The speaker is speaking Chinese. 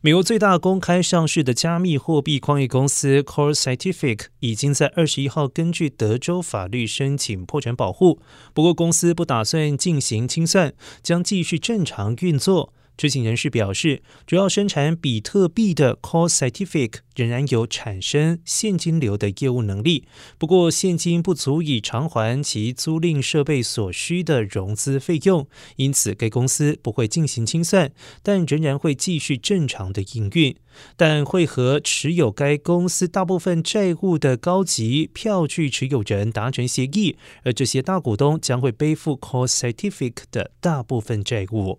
美国最大公开上市的加密货币矿业公司 Core Scientific 已经在二十一号根据德州法律申请破产保护，不过公司不打算进行清算，将继续正常运作。知情人士表示，主要生产比特币的 Core Scientific 仍然有产生现金流的业务能力，不过现金不足以偿还其租赁设备所需的融资费用，因此该公司不会进行清算，但仍然会继续正常的营运，但会和持有该公司大部分债务的高级票据持有人达成协议，而这些大股东将会背负 Core Scientific 的大部分债务。